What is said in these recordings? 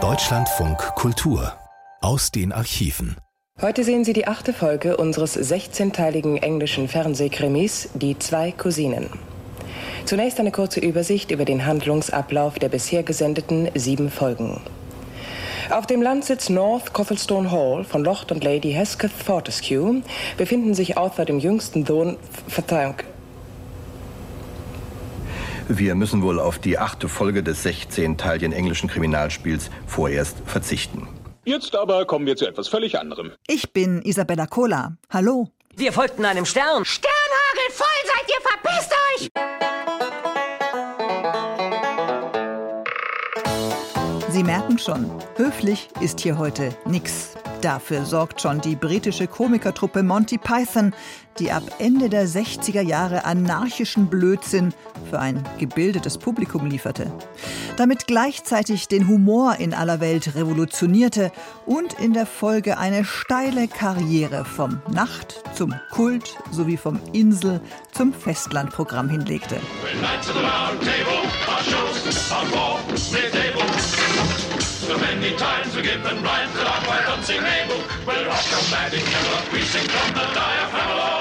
Deutschlandfunk Kultur aus den Archiven. Heute sehen Sie die achte Folge unseres 16-teiligen englischen Fernsehkrimis Die zwei Cousinen. Zunächst eine kurze Übersicht über den Handlungsablauf der bisher gesendeten sieben Folgen. Auf dem Landsitz North Cothelstone Hall von Lord und Lady Hesketh Fortescue befinden sich Arthur dem jüngsten Sohn, Verzeihung, wir müssen wohl auf die achte Folge des 16-teiligen englischen Kriminalspiels vorerst verzichten. Jetzt aber kommen wir zu etwas völlig anderem. Ich bin Isabella Cola. Hallo. Wir folgten einem Stern. Sternhagel voll seid ihr, verpisst euch! Sie merken schon, höflich ist hier heute nix. Dafür sorgt schon die britische Komikertruppe Monty Python, die ab Ende der 60er Jahre anarchischen Blödsinn für ein gebildetes Publikum lieferte. Damit gleichzeitig den Humor in aller Welt revolutionierte und in der Folge eine steile Karriere vom Nacht zum Kult sowie vom Insel zum Festlandprogramm hinlegte. So quite unsingable. We'll rock your magic never, we sing from the diaphragm!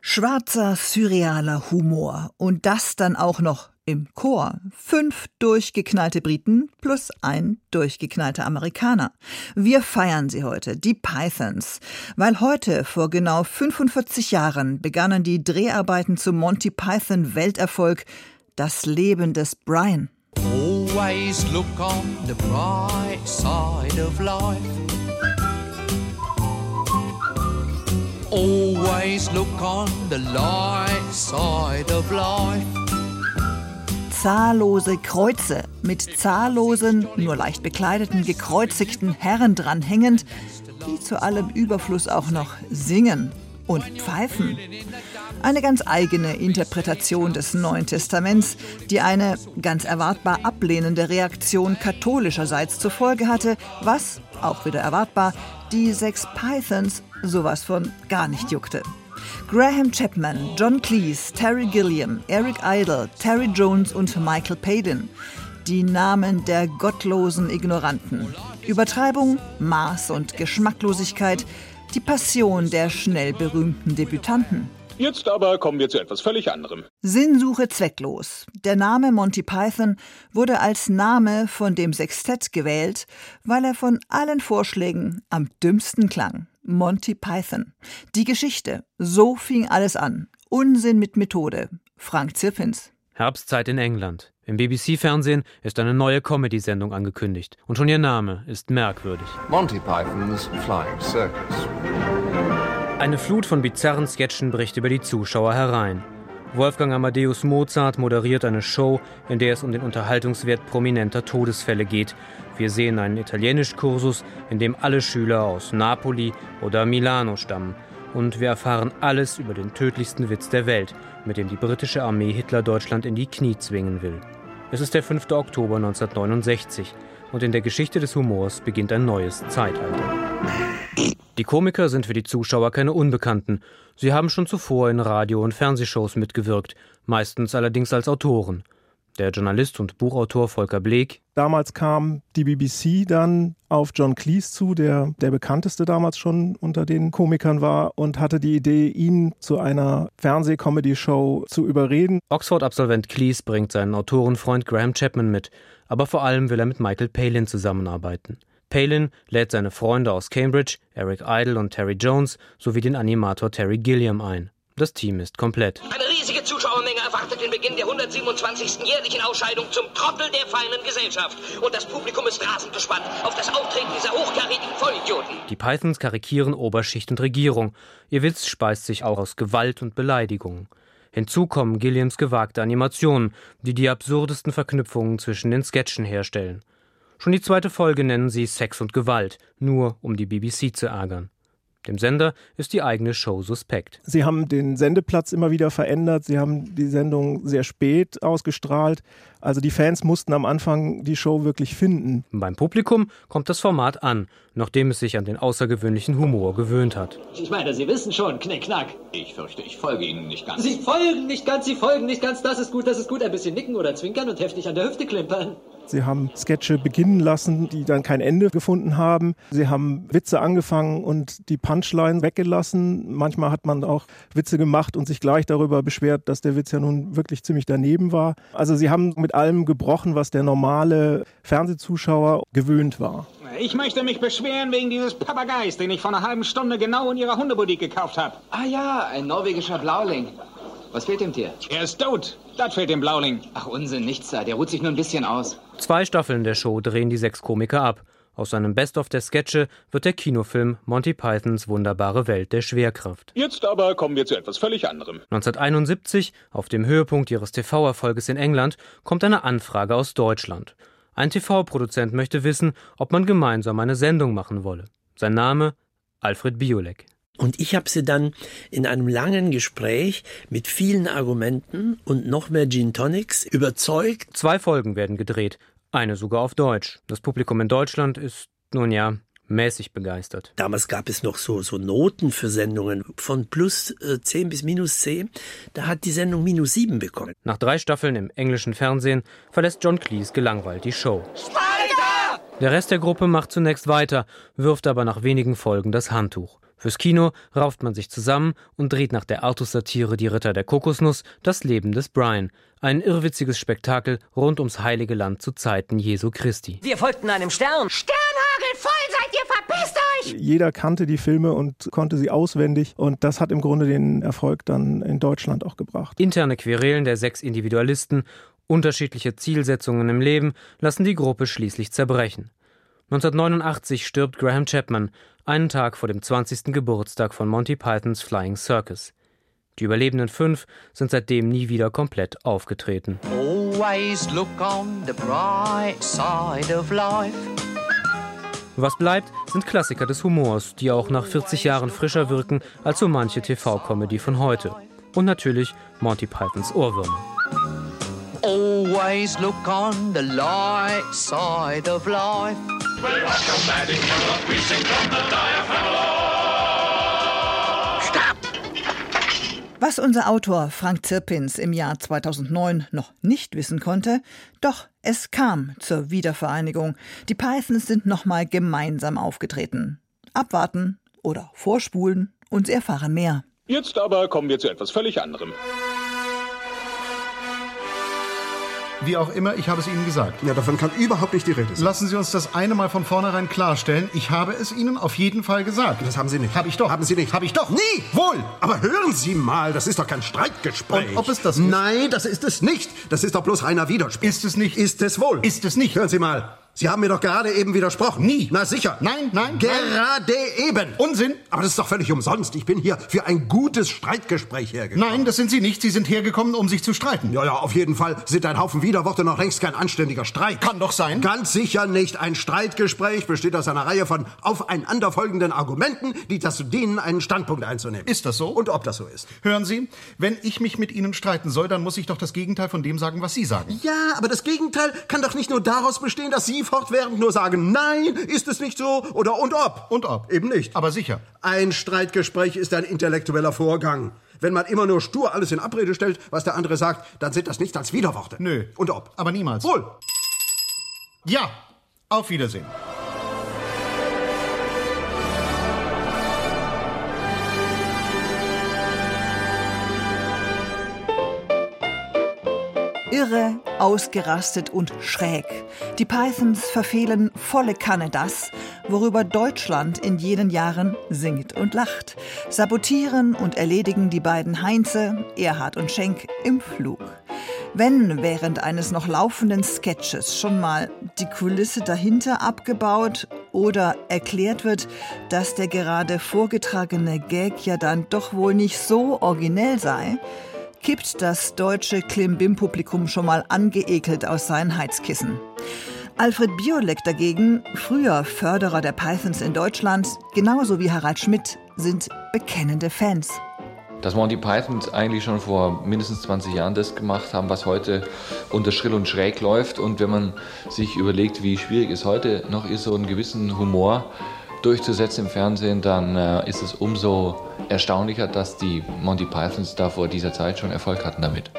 Schwarzer, surrealer Humor. Und das dann auch noch im Chor. Fünf durchgeknallte Briten plus ein durchgeknallter Amerikaner. Wir feiern sie heute, die Pythons, weil heute vor genau 45 Jahren begannen die Dreharbeiten zum Monty Python Welterfolg das Leben des Brian. Always look on the bright side of life. Always look on the light side of life. Zahllose Kreuze mit zahllosen, nur leicht bekleideten, gekreuzigten Herren dranhängend, die zu allem Überfluss auch noch singen und pfeifen. Eine ganz eigene Interpretation des Neuen Testaments, die eine ganz erwartbar ablehnende Reaktion katholischerseits zur Folge hatte, was, auch wieder erwartbar, die sechs Pythons sowas von gar nicht juckte. Graham Chapman, John Cleese, Terry Gilliam, Eric Idle, Terry Jones und Michael Palin. Die Namen der gottlosen Ignoranten. Übertreibung, Maß und Geschmacklosigkeit, die Passion der schnell berühmten Debütanten. Jetzt aber kommen wir zu etwas völlig anderem. Sinnsuche zwecklos. Der Name Monty Python wurde als Name von dem Sextett gewählt, weil er von allen Vorschlägen am dümmsten klang. Monty Python. Die Geschichte. So fing alles an. Unsinn mit Methode. Frank Zirpins. Herbstzeit in England. Im BBC-Fernsehen ist eine neue Comedy-Sendung angekündigt. Und schon ihr Name ist merkwürdig. Monty Python's Flying Circus. Eine Flut von bizarren Sketchen bricht über die Zuschauer herein. Wolfgang Amadeus Mozart moderiert eine Show, in der es um den Unterhaltungswert prominenter Todesfälle geht. Wir sehen einen Italienischkursus, in dem alle Schüler aus Napoli oder Milano stammen. Und wir erfahren alles über den tödlichsten Witz der Welt, mit dem die britische Armee Hitler-Deutschland in die Knie zwingen will. Es ist der 5. Oktober 1969 und in der Geschichte des Humors beginnt ein neues Zeitalter. Die Komiker sind für die Zuschauer keine Unbekannten. Sie haben schon zuvor in Radio- und Fernsehshows mitgewirkt, meistens allerdings als Autoren. Der Journalist und Buchautor Volker Bleek. Damals kam die BBC dann auf John Cleese zu, der der bekannteste damals schon unter den Komikern war und hatte die Idee, ihn zu einer Fernseh-Comedy-Show zu überreden. Oxford-Absolvent Cleese bringt seinen Autorenfreund Graham Chapman mit, aber vor allem will er mit Michael Palin zusammenarbeiten. Palin lädt seine Freunde aus Cambridge, Eric Idle und Terry Jones sowie den Animator Terry Gilliam ein. Das Team ist komplett. Eine riesige Zuschauermenge erwartet den Beginn der 127. jährlichen Ausscheidung zum Trottel der feinen Gesellschaft. Und das Publikum ist rasend gespannt auf das Auftreten dieser hochkarätigen Vollidioten. Die Pythons karikieren Oberschicht und Regierung. Ihr Witz speist sich auch aus Gewalt und Beleidigungen. Hinzu kommen Gilliams gewagte Animationen, die die absurdesten Verknüpfungen zwischen den Sketchen herstellen. Schon die zweite Folge nennen sie Sex und Gewalt, nur um die BBC zu ärgern. Dem Sender ist die eigene Show suspekt. Sie haben den Sendeplatz immer wieder verändert. Sie haben die Sendung sehr spät ausgestrahlt. Also die Fans mussten am Anfang die Show wirklich finden. Beim Publikum kommt das Format an, nachdem es sich an den außergewöhnlichen Humor gewöhnt hat. Ich meine, Sie wissen schon, Knick, Knack. Ich fürchte, ich folge Ihnen nicht ganz. Sie folgen nicht ganz, Sie folgen nicht ganz. Das ist gut, das ist gut. Ein bisschen nicken oder zwinkern und heftig an der Hüfte klimpern. Sie haben Sketche beginnen lassen, die dann kein Ende gefunden haben. Sie haben Witze angefangen und die Punchline weggelassen. Manchmal hat man auch Witze gemacht und sich gleich darüber beschwert, dass der Witz ja nun wirklich ziemlich daneben war. Also sie haben mit allem gebrochen, was der normale Fernsehzuschauer gewöhnt war. Ich möchte mich beschweren wegen dieses Papageis, den ich vor einer halben Stunde genau in Ihrer Hundeboutique gekauft habe. Ah ja, ein norwegischer Blauling. Was fehlt dem Tier? Er ist tot. Das fehlt dem Blauling. Ach Unsinn, nichts da. Der ruht sich nur ein bisschen aus. Zwei Staffeln der Show drehen die sechs Komiker ab. Aus seinem Best-of der Sketche wird der Kinofilm Monty Pythons wunderbare Welt der Schwerkraft. Jetzt aber kommen wir zu etwas völlig anderem. 1971, auf dem Höhepunkt ihres TV-Erfolges in England, kommt eine Anfrage aus Deutschland. Ein TV-Produzent möchte wissen, ob man gemeinsam eine Sendung machen wolle. Sein Name Alfred Biolek. Und ich habe sie dann in einem langen Gespräch mit vielen Argumenten und noch mehr Gin Tonics überzeugt. Zwei Folgen werden gedreht, eine sogar auf Deutsch. Das Publikum in Deutschland ist, nun ja, mäßig begeistert. Damals gab es noch so, so Noten für Sendungen von plus äh, 10 bis minus 10. Da hat die Sendung minus 7 bekommen. Nach drei Staffeln im englischen Fernsehen verlässt John Cleese gelangweilt die Show. Spider! Der Rest der Gruppe macht zunächst weiter, wirft aber nach wenigen Folgen das Handtuch. Fürs Kino rauft man sich zusammen und dreht nach der Artus-Satire Die Ritter der Kokosnuss das Leben des Brian. Ein irrwitziges Spektakel rund ums heilige Land zu Zeiten Jesu Christi. Wir folgten einem Stern. Sternhagel voll seid ihr, verpisst euch! Jeder kannte die Filme und konnte sie auswendig und das hat im Grunde den Erfolg dann in Deutschland auch gebracht. Interne Querelen der sechs Individualisten, unterschiedliche Zielsetzungen im Leben lassen die Gruppe schließlich zerbrechen. 1989 stirbt Graham Chapman, einen Tag vor dem 20. Geburtstag von Monty Pythons Flying Circus. Die überlebenden fünf sind seitdem nie wieder komplett aufgetreten. Was bleibt, sind Klassiker des Humors, die auch nach 40 Jahren frischer wirken als so manche TV-Comedy von heute. Und natürlich Monty Pythons Ohrwürmer. Always look on the light side of life. Was unser Autor Frank Zirpins im Jahr 2009 noch nicht wissen konnte, doch es kam zur Wiedervereinigung. Die Pythons sind nochmal gemeinsam aufgetreten. Abwarten oder vorspulen und Sie erfahren mehr. Jetzt aber kommen wir zu etwas völlig anderem. Wie auch immer, ich habe es Ihnen gesagt. Ja, davon kann überhaupt nicht die Rede sein. Lassen Sie uns das eine mal von vornherein klarstellen. Ich habe es Ihnen auf jeden Fall gesagt. Das haben Sie nicht. Hab ich doch. Haben Sie nicht. Hab ich doch. Nie! Wohl! Aber hören Sie mal, das ist doch kein Streitgespräch. Und ob es das ist? Nein, das ist es nicht. Das ist doch bloß reiner Widerspruch. Ist es nicht? Ist es wohl? Ist es nicht? Hören Sie mal. Sie haben mir doch gerade eben widersprochen. Nie. Na sicher. Nein, nein. Gerade nein. eben. Unsinn. Aber das ist doch völlig umsonst. Ich bin hier für ein gutes Streitgespräch hergekommen. Nein, das sind Sie nicht. Sie sind hergekommen, um sich zu streiten. Ja, ja, auf jeden Fall sind ein Haufen Widerworte noch längst kein anständiger Streit. Kann doch sein. Ganz sicher nicht. Ein Streitgespräch besteht aus einer Reihe von aufeinanderfolgenden Argumenten, die dazu dienen, einen Standpunkt einzunehmen. Ist das so? Und ob das so ist. Hören Sie, wenn ich mich mit Ihnen streiten soll, dann muss ich doch das Gegenteil von dem sagen, was Sie sagen. Ja, aber das Gegenteil kann doch nicht nur daraus bestehen, dass Sie fortwährend nur sagen, nein, ist es nicht so oder und ob. Und ob. Eben nicht. Aber sicher. Ein Streitgespräch ist ein intellektueller Vorgang. Wenn man immer nur stur alles in Abrede stellt, was der andere sagt, dann sind das nichts als Widerworte. Nö. Und ob. Aber niemals. Wohl. Ja. Auf Wiedersehen. Irre, ausgerastet und schräg. Die Pythons verfehlen volle Kanne das, worüber Deutschland in jenen Jahren singt und lacht. Sabotieren und erledigen die beiden Heinze, Erhard und Schenk, im Flug. Wenn während eines noch laufenden Sketches schon mal die Kulisse dahinter abgebaut oder erklärt wird, dass der gerade vorgetragene Gag ja dann doch wohl nicht so originell sei, kippt das deutsche Klimbim-Publikum schon mal angeekelt aus seinen Heizkissen. Alfred Biolek dagegen, früher Förderer der Pythons in Deutschland, genauso wie Harald Schmidt, sind bekennende Fans. Dass Monty Python eigentlich schon vor mindestens 20 Jahren das gemacht haben, was heute unter Schrill und Schräg läuft. Und wenn man sich überlegt, wie schwierig es heute noch ist, so einen gewissen Humor durchzusetzen im Fernsehen, dann äh, ist es umso erstaunlicher, dass die Monty Pythons da vor dieser Zeit schon Erfolg hatten damit.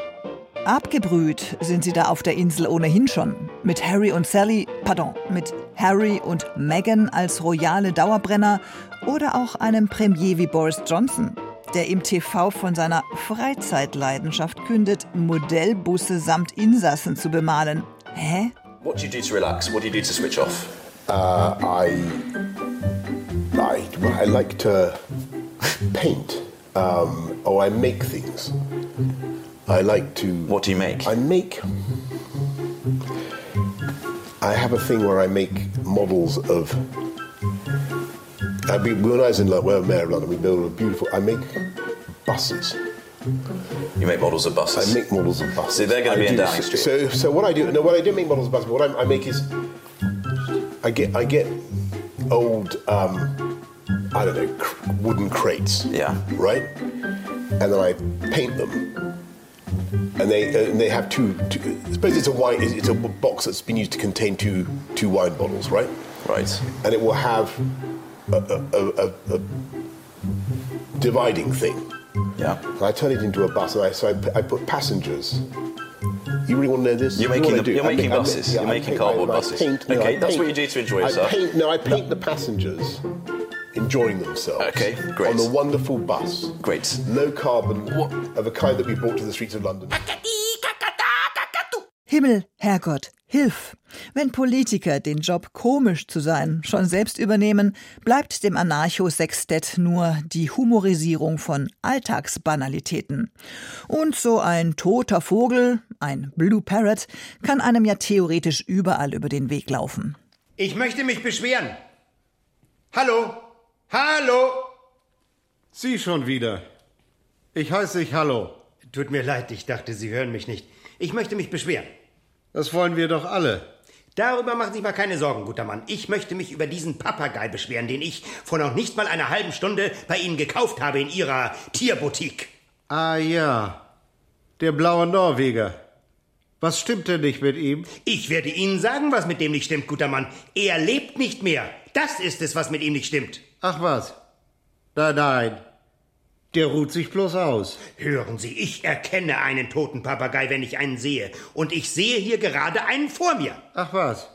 Abgebrüht sind sie da auf der Insel ohnehin schon. Mit Harry und Sally, pardon, mit Harry und Meghan als royale Dauerbrenner oder auch einem Premier wie Boris Johnson, der im TV von seiner Freizeitleidenschaft kündet, Modellbusse samt Insassen zu bemalen. Hä? What do you do to relax? What do you do to switch off? Uh, I, I, I like to paint, um, or I make things. I like to. What do you make? I make. I have a thing where I make models of. I be, when I was in London, well, Mayor of London, we built a beautiful. I make buses. You make models of buses. I make models of buses. So they're going to be I in do- Downing Street. So, so what I do? No, what I do make models of buses. But what I, I make is, I get, I get old, um, I don't know, cr- wooden crates. Yeah. Right. And then I paint them. And they uh, and they have two, two. I suppose it's a wine. It's a box that's been used to contain two two wine bottles, right? Right. And it will have a, a, a, a, dividing thing. Yeah. And I turn it into a bus, and I so I, I put passengers. You really want to know this? You're making the- you're I making ma- I ma- buses. You're I making paint- cardboard I- I buses. paint- no, Okay, I that's paint- what you do to enjoy I yourself. paint- no, I paint the passengers enjoying themselves. Okay, great. On the wonderful bus. Great. Low carbon, of a kind that we brought to the streets of London. Himmel, Herrgott, hilf! Wenn Politiker den Job komisch zu sein schon selbst übernehmen, bleibt dem Anarcho-Sextett nur die Humorisierung von Alltagsbanalitäten. Und so ein toter Vogel, ein Blue Parrot, kann einem ja theoretisch überall über den Weg laufen. Ich möchte mich beschweren. Hallo? Hallo? Sie schon wieder. Ich heiße dich Hallo. Tut mir leid, ich dachte, Sie hören mich nicht. Ich möchte mich beschweren. Das wollen wir doch alle. Darüber machen Sie sich mal keine Sorgen, guter Mann. Ich möchte mich über diesen Papagei beschweren, den ich vor noch nicht mal einer halben Stunde bei Ihnen gekauft habe in Ihrer Tierboutique. Ah ja, der blaue Norweger. Was stimmt denn nicht mit ihm? Ich werde Ihnen sagen, was mit dem nicht stimmt, guter Mann. Er lebt nicht mehr. Das ist es, was mit ihm nicht stimmt. Ach was? Nein, nein. Der ruht sich bloß aus. Hören Sie, ich erkenne einen toten Papagei, wenn ich einen sehe. Und ich sehe hier gerade einen vor mir. Ach was?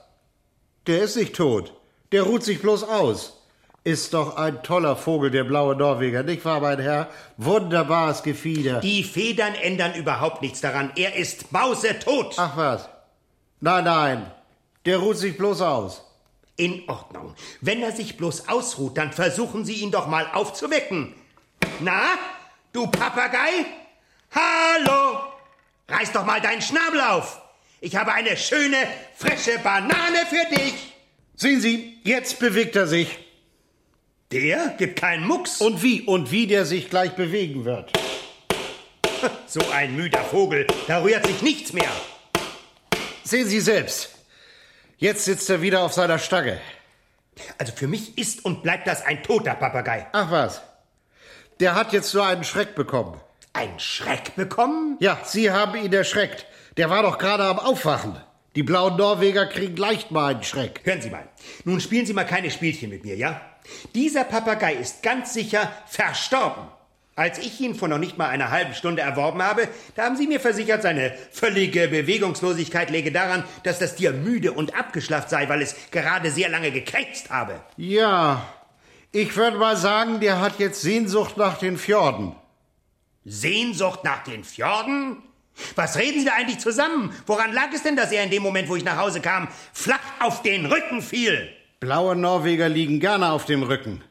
Der ist nicht tot. Der ruht sich bloß aus. Ist doch ein toller Vogel, der blaue Norweger, nicht wahr, mein Herr? Wunderbares Gefieder. Die Federn ändern überhaupt nichts daran. Er ist mausetot. Ach was? Nein, nein. Der ruht sich bloß aus. In Ordnung. Wenn er sich bloß ausruht, dann versuchen Sie ihn doch mal aufzuwecken. Na, du Papagei? Hallo! Reiß doch mal deinen Schnabel auf. Ich habe eine schöne, frische Banane für dich. Sehen Sie, jetzt bewegt er sich. Der gibt keinen Mucks. Und wie? Und wie der sich gleich bewegen wird. So ein müder Vogel, da rührt sich nichts mehr. Sehen Sie selbst. Jetzt sitzt er wieder auf seiner Stange. Also für mich ist und bleibt das ein toter Papagei. Ach was. Der hat jetzt nur einen Schreck bekommen. Ein Schreck bekommen? Ja, Sie haben ihn erschreckt. Der war doch gerade am Aufwachen. Die blauen Norweger kriegen leicht mal einen Schreck. Hören Sie mal. Nun spielen Sie mal keine Spielchen mit mir, ja? Dieser Papagei ist ganz sicher verstorben. Als ich ihn vor noch nicht mal einer halben Stunde erworben habe, da haben Sie mir versichert, seine völlige Bewegungslosigkeit läge daran, dass das Tier müde und abgeschlafft sei, weil es gerade sehr lange gekrächzt habe. Ja, ich würde mal sagen, der hat jetzt Sehnsucht nach den Fjorden. Sehnsucht nach den Fjorden? Was reden Sie da eigentlich zusammen? Woran lag es denn, dass er in dem Moment, wo ich nach Hause kam, flach auf den Rücken fiel? Blaue Norweger liegen gerne auf dem Rücken.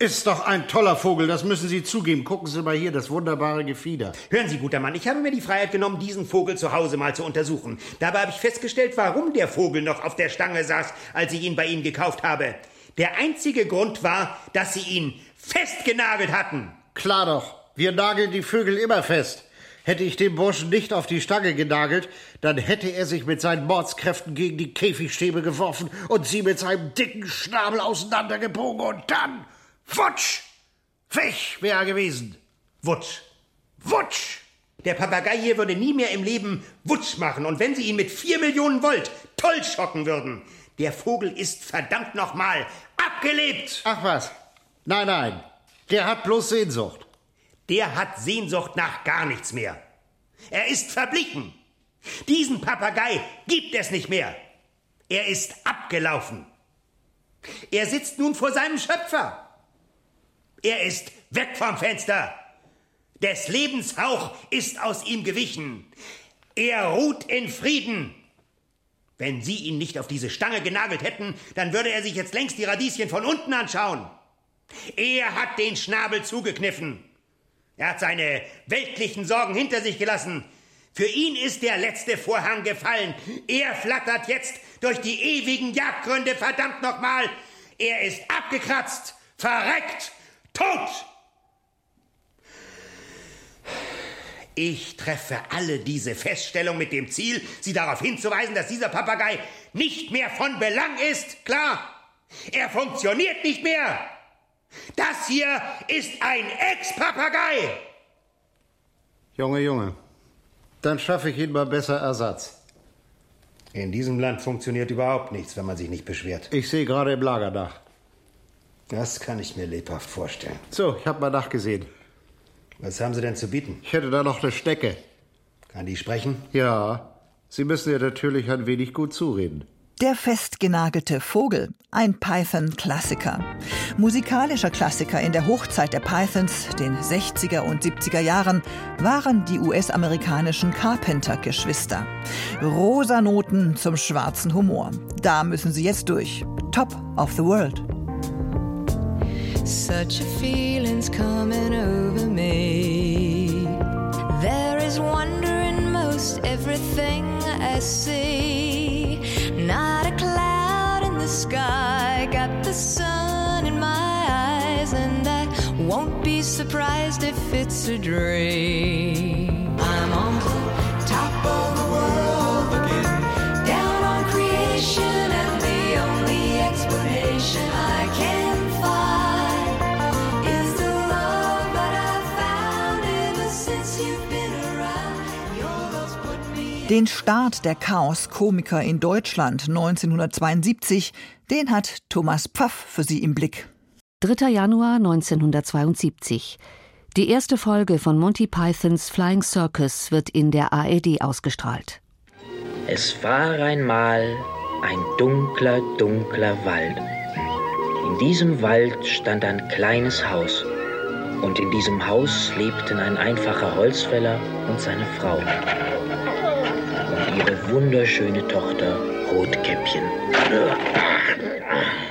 Ist doch ein toller Vogel, das müssen Sie zugeben. Gucken Sie mal hier, das wunderbare Gefieder. Hören Sie, guter Mann, ich habe mir die Freiheit genommen, diesen Vogel zu Hause mal zu untersuchen. Dabei habe ich festgestellt, warum der Vogel noch auf der Stange saß, als ich ihn bei Ihnen gekauft habe. Der einzige Grund war, dass Sie ihn festgenagelt hatten. Klar doch, wir nageln die Vögel immer fest. Hätte ich den Burschen nicht auf die Stange genagelt, dann hätte er sich mit seinen Mordskräften gegen die Käfigstäbe geworfen und sie mit seinem dicken Schnabel auseinandergebogen und dann, futsch, Pfech wäre er gewesen. Wutsch. Wutsch! Der Papagei hier würde nie mehr im Leben Wutsch machen. Und wenn Sie ihn mit vier Millionen Volt toll schocken würden, der Vogel ist verdammt nochmal abgelebt. Ach was. Nein, nein. Der hat bloß Sehnsucht. Der hat Sehnsucht nach gar nichts mehr. Er ist verblichen. Diesen Papagei gibt es nicht mehr. Er ist abgelaufen. Er sitzt nun vor seinem Schöpfer. Er ist weg vom Fenster. Des Lebens Hauch ist aus ihm gewichen. Er ruht in Frieden. Wenn Sie ihn nicht auf diese Stange genagelt hätten, dann würde er sich jetzt längst die Radieschen von unten anschauen. Er hat den Schnabel zugekniffen. Er hat seine weltlichen Sorgen hinter sich gelassen. Für ihn ist der letzte Vorhang gefallen. Er flattert jetzt durch die ewigen Jagdgründe, verdammt nochmal. Er ist abgekratzt, verreckt, tot. Ich treffe alle diese Feststellungen mit dem Ziel, Sie darauf hinzuweisen, dass dieser Papagei nicht mehr von Belang ist. Klar, er funktioniert nicht mehr. Das hier ist ein Ex-Papagei. Junge, Junge, dann schaffe ich Ihnen mal besser Ersatz. In diesem Land funktioniert überhaupt nichts, wenn man sich nicht beschwert. Ich sehe gerade im Lagerdach. Das kann ich mir lebhaft vorstellen. So, ich habe mal nachgesehen. Was haben Sie denn zu bieten? Ich hätte da noch eine Schnecke. Kann die sprechen? Ja. Sie müssen ihr natürlich ein wenig gut zureden. Der festgenagelte Vogel, ein Python-Klassiker. Musikalischer Klassiker in der Hochzeit der Pythons, den 60er und 70er Jahren, waren die US-amerikanischen Carpenter-Geschwister. Rosa Noten zum schwarzen Humor. Da müssen sie jetzt durch. Top of the World. Such a feeling's coming over me. There is wonder in most everything I see. Not a cloud in the sky, got the sun in my eyes, and I won't be surprised if it's a dream. Den Start der Chaos-Komiker in Deutschland 1972, den hat Thomas Pfaff für Sie im Blick. 3. Januar 1972. Die erste Folge von Monty Pythons Flying Circus wird in der ARD ausgestrahlt. Es war einmal ein dunkler, dunkler Wald. In diesem Wald stand ein kleines Haus. Und in diesem Haus lebten ein einfacher Holzfäller und seine Frau. Ihre wunderschöne Tochter Rotkäppchen.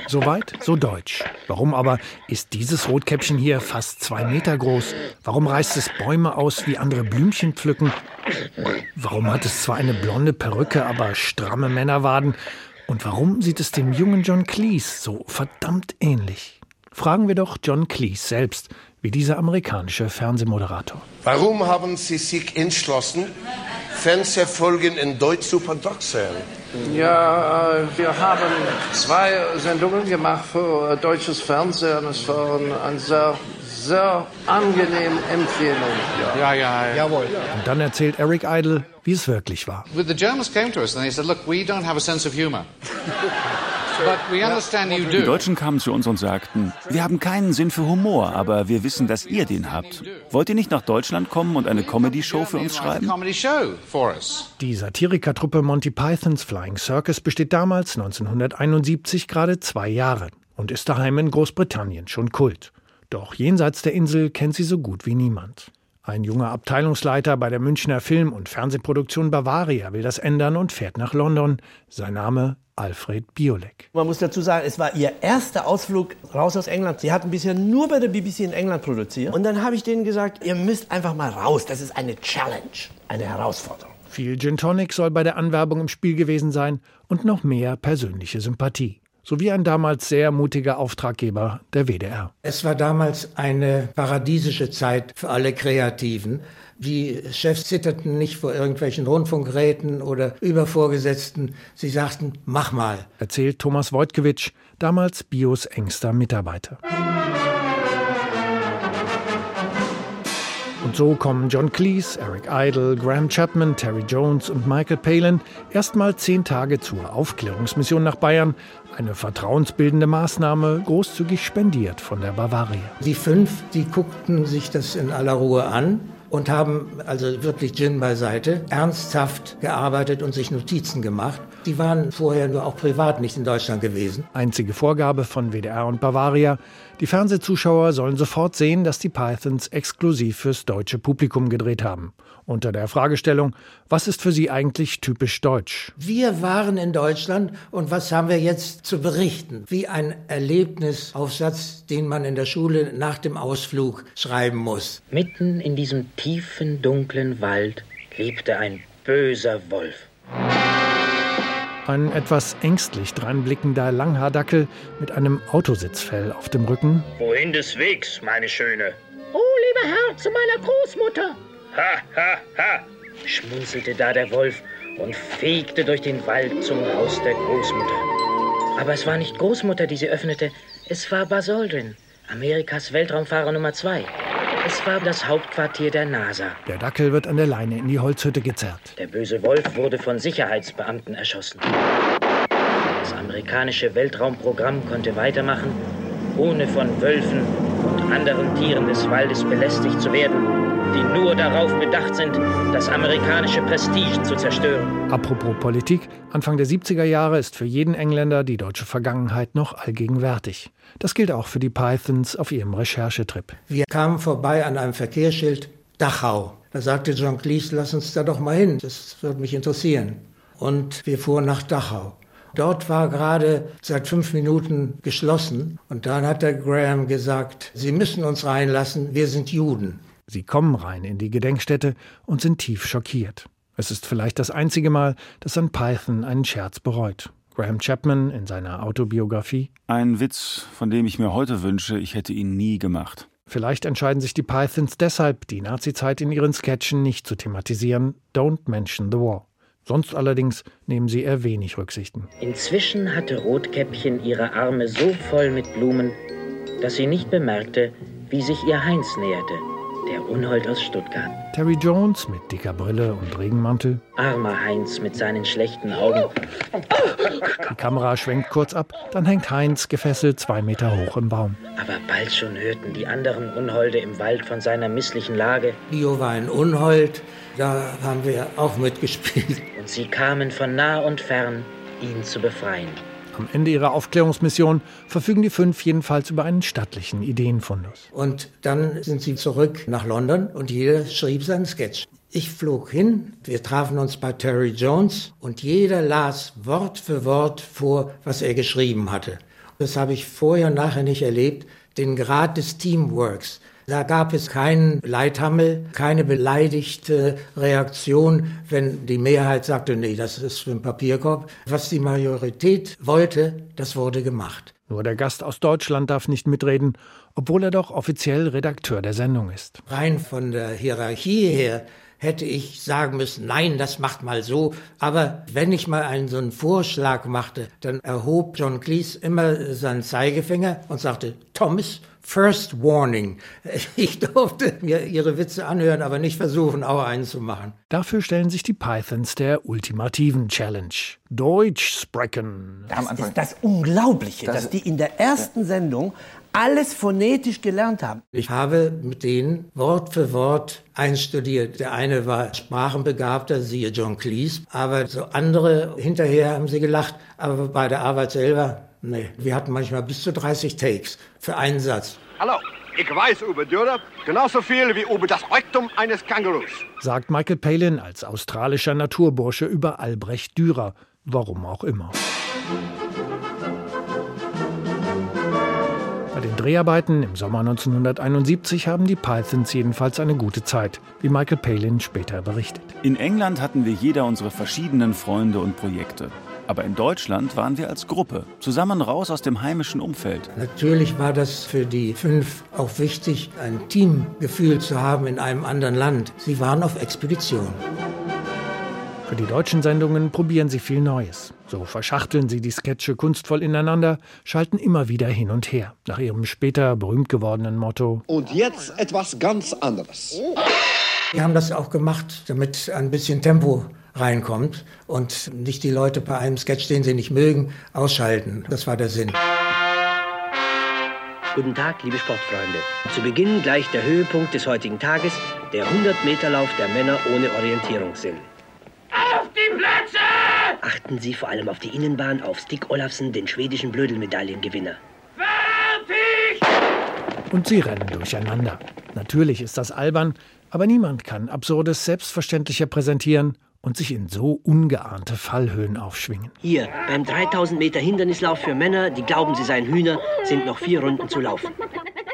Soweit, so deutsch. Warum aber ist dieses Rotkäppchen hier fast zwei Meter groß? Warum reißt es Bäume aus, wie andere Blümchen pflücken? Warum hat es zwar eine blonde Perücke, aber stramme Männerwaden? Und warum sieht es dem jungen John Cleese so verdammt ähnlich? Fragen wir doch John Cleese selbst, wie dieser amerikanische Fernsehmoderator. Warum haben Sie sich entschlossen, Fernsehfolgen in Deutsch zu produzieren? Ja, äh, wir haben zwei Sendungen gemacht für äh, deutsches Fernsehen. Es waren eine sehr, sehr angenehme Empfehlung. Ja, ja, ja. Jawohl. Und dann erzählt Eric Idle, wie es wirklich war. The Germans came to us and they said, look, we don't have a sense of humor. Die. Deutschen kamen zu uns und sagten, wir haben keinen Sinn für Humor, aber wir wissen, dass ihr den habt. Wollt ihr nicht nach Deutschland kommen und eine Comedy-Show für uns schreiben? Die Satirikertruppe Monty Pythons Flying Circus besteht damals, 1971, gerade zwei Jahre und ist daheim in Großbritannien schon Kult. Doch jenseits der Insel kennt sie so gut wie niemand. Ein junger Abteilungsleiter bei der Münchner Film- und Fernsehproduktion Bavaria will das ändern und fährt nach London. Sein Name Alfred Biolek. Man muss dazu sagen, es war ihr erster Ausflug raus aus England. Sie hatten bisher nur bei der BBC in England produziert. Und dann habe ich denen gesagt, ihr müsst einfach mal raus. Das ist eine Challenge, eine Herausforderung. Viel Gin Tonic soll bei der Anwerbung im Spiel gewesen sein und noch mehr persönliche Sympathie. Sowie ein damals sehr mutiger Auftraggeber der WDR. Es war damals eine paradiesische Zeit für alle Kreativen. Die Chefs zitterten nicht vor irgendwelchen Rundfunkräten oder Übervorgesetzten. Sie sagten, mach mal. Erzählt Thomas Wojtkiewicz, damals Bios engster Mitarbeiter. Und so kommen John Cleese, Eric Idle, Graham Chapman, Terry Jones und Michael Palin erstmal zehn Tage zur Aufklärungsmission nach Bayern. Eine vertrauensbildende Maßnahme, großzügig spendiert von der Bavaria. Die fünf, die guckten sich das in aller Ruhe an und haben also wirklich Gin beiseite, ernsthaft gearbeitet und sich Notizen gemacht. Die waren vorher nur auch privat nicht in Deutschland gewesen. Einzige Vorgabe von WDR und Bavaria, die Fernsehzuschauer sollen sofort sehen, dass die Pythons exklusiv fürs deutsche Publikum gedreht haben. Unter der Fragestellung, was ist für sie eigentlich typisch deutsch? Wir waren in Deutschland und was haben wir jetzt zu berichten? Wie ein Erlebnisaufsatz, den man in der Schule nach dem Ausflug schreiben muss. Mitten in diesem tiefen, dunklen Wald lebte ein böser Wolf. Ein etwas ängstlich dreinblickender Langhaardackel mit einem Autositzfell auf dem Rücken. Wohin des Wegs, meine Schöne? Oh, lieber Herr, zu meiner Großmutter. Ha, ha, ha, schmunzelte da der Wolf und fegte durch den Wald zum Haus der Großmutter. Aber es war nicht Großmutter, die sie öffnete, es war Buzz Aldrin, Amerikas Weltraumfahrer Nummer zwei. Es war das Hauptquartier der NASA. Der Dackel wird an der Leine in die Holzhütte gezerrt. Der böse Wolf wurde von Sicherheitsbeamten erschossen. Das amerikanische Weltraumprogramm konnte weitermachen, ohne von Wölfen und anderen Tieren des Waldes belästigt zu werden, die nur darauf bedacht sind, das amerikanische Prestige zu zerstören. Apropos Politik, Anfang der 70er Jahre ist für jeden Engländer die deutsche Vergangenheit noch allgegenwärtig. Das gilt auch für die Pythons auf ihrem Recherchetrip. Wir kamen vorbei an einem Verkehrsschild Dachau. Da sagte John Cleese, lass uns da doch mal hin, das würde mich interessieren. Und wir fuhren nach Dachau. Dort war gerade seit fünf Minuten geschlossen und dann hat der Graham gesagt, Sie müssen uns reinlassen, wir sind Juden. Sie kommen rein in die Gedenkstätte und sind tief schockiert. Es ist vielleicht das einzige Mal, dass ein Python einen Scherz bereut. Graham Chapman in seiner Autobiografie. Ein Witz, von dem ich mir heute wünsche, ich hätte ihn nie gemacht. Vielleicht entscheiden sich die Pythons deshalb, die Nazizeit in ihren Sketchen nicht zu thematisieren. Don't mention the war. Sonst allerdings nehmen sie eher wenig Rücksichten. Inzwischen hatte Rotkäppchen ihre Arme so voll mit Blumen, dass sie nicht bemerkte, wie sich ihr Heinz näherte, der Unhold aus Stuttgart. Terry Jones mit dicker Brille und Regenmantel. Armer Heinz mit seinen schlechten Augen. Die Kamera schwenkt kurz ab, dann hängt Heinz gefesselt zwei Meter hoch im Baum. Aber bald schon hörten die anderen Unholde im Wald von seiner misslichen Lage. Leo war ein Unhold, da haben wir auch mitgespielt. Und sie kamen von nah und fern, ihn zu befreien. Am Ende ihrer Aufklärungsmission verfügen die fünf jedenfalls über einen stattlichen Ideenfundus. Und dann sind sie zurück nach London und jeder schrieb seinen Sketch. Ich flog hin, wir trafen uns bei Terry Jones und jeder las Wort für Wort vor, was er geschrieben hatte. Das habe ich vorher und nachher nicht erlebt, den Grad des Teamworks. Da gab es keinen Leithammel, keine beleidigte Reaktion, wenn die Mehrheit sagte, nee, das ist für ein Papierkorb. Was die Majorität wollte, das wurde gemacht. Nur der Gast aus Deutschland darf nicht mitreden, obwohl er doch offiziell Redakteur der Sendung ist. Rein von der Hierarchie her hätte ich sagen müssen, nein, das macht mal so. Aber wenn ich mal einen so einen Vorschlag machte, dann erhob John Cleese immer seinen Zeigefinger und sagte, Thomas, First Warning. Ich durfte mir ihre Witze anhören, aber nicht versuchen, auch einen zu machen. Dafür stellen sich die Pythons der ultimativen Challenge. Deutsch sprechen. Das ist das Unglaubliche, das dass die in der ersten Sendung alles phonetisch gelernt haben. Ich habe mit denen Wort für Wort einstudiert. Der eine war Sprachenbegabter, siehe John Cleese, aber so andere hinterher haben sie gelacht, aber bei der Arbeit selber Nee, wir hatten manchmal bis zu 30 Takes für einen Satz. Hallo, ich weiß über Dürre genauso viel wie über das Rektum eines Kängurus. Sagt Michael Palin als australischer Naturbursche über Albrecht Dürer. Warum auch immer. Bei den Dreharbeiten im Sommer 1971 haben die Pythons jedenfalls eine gute Zeit, wie Michael Palin später berichtet. In England hatten wir jeder unsere verschiedenen Freunde und Projekte. Aber in Deutschland waren wir als Gruppe, zusammen raus aus dem heimischen Umfeld. Natürlich war das für die fünf auch wichtig, ein Teamgefühl zu haben in einem anderen Land. Sie waren auf Expedition. Für die deutschen Sendungen probieren sie viel Neues. So verschachteln sie die Sketche kunstvoll ineinander, schalten immer wieder hin und her. Nach ihrem später berühmt gewordenen Motto. Und jetzt etwas ganz anderes. Wir haben das auch gemacht, damit ein bisschen Tempo reinkommt und nicht die Leute bei einem Sketch, den sie nicht mögen, ausschalten. Das war der Sinn. Guten Tag, liebe Sportfreunde. Zu Beginn gleich der Höhepunkt des heutigen Tages, der 100-Meter-Lauf der Männer ohne Orientierungssinn. Auf die Plätze! Achten Sie vor allem auf die Innenbahn, auf Stig Olafsen, den schwedischen Blödelmedaillengewinner. Und sie rennen durcheinander. Natürlich ist das albern, aber niemand kann Absurdes selbstverständlicher präsentieren und sich in so ungeahnte Fallhöhen aufschwingen. Hier, beim 3000 Meter Hindernislauf für Männer, die glauben, sie seien Hühner, sind noch vier Runden zu laufen.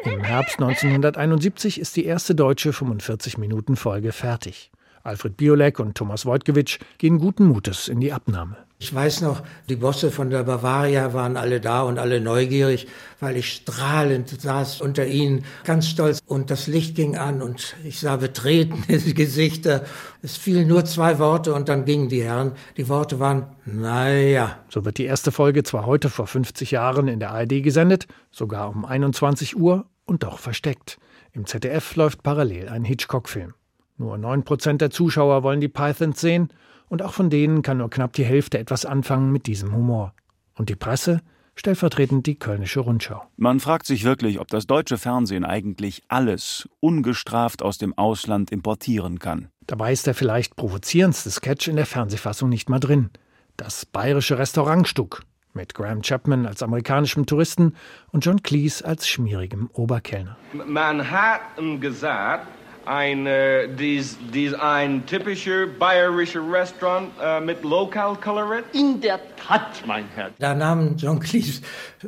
Im Herbst 1971 ist die erste deutsche 45-Minuten-Folge fertig. Alfred Biolek und Thomas Wojtkiewicz gehen guten Mutes in die Abnahme. Ich weiß noch, die Bosse von der Bavaria waren alle da und alle neugierig, weil ich strahlend saß unter ihnen, ganz stolz. Und das Licht ging an und ich sah betretene Gesichter. Es fielen nur zwei Worte und dann gingen die Herren. Die Worte waren, naja. So wird die erste Folge zwar heute vor 50 Jahren in der ARD gesendet, sogar um 21 Uhr und doch versteckt. Im ZDF läuft parallel ein Hitchcock-Film. Nur 9% der Zuschauer wollen die Pythons sehen und auch von denen kann nur knapp die Hälfte etwas anfangen mit diesem Humor. Und die Presse? Stellvertretend die Kölnische Rundschau. Man fragt sich wirklich, ob das deutsche Fernsehen eigentlich alles ungestraft aus dem Ausland importieren kann. Dabei ist der vielleicht provozierendste Sketch in der Fernsehfassung nicht mal drin. Das bayerische Restaurantstück mit Graham Chapman als amerikanischem Touristen und John Cleese als schmierigem Oberkellner. Manhattan gesagt, ein, äh, dies, dies ein typischer bayerischer Restaurant äh, mit Lokalkolorit? In der Tat, mein Herr. Da nahm John Cleese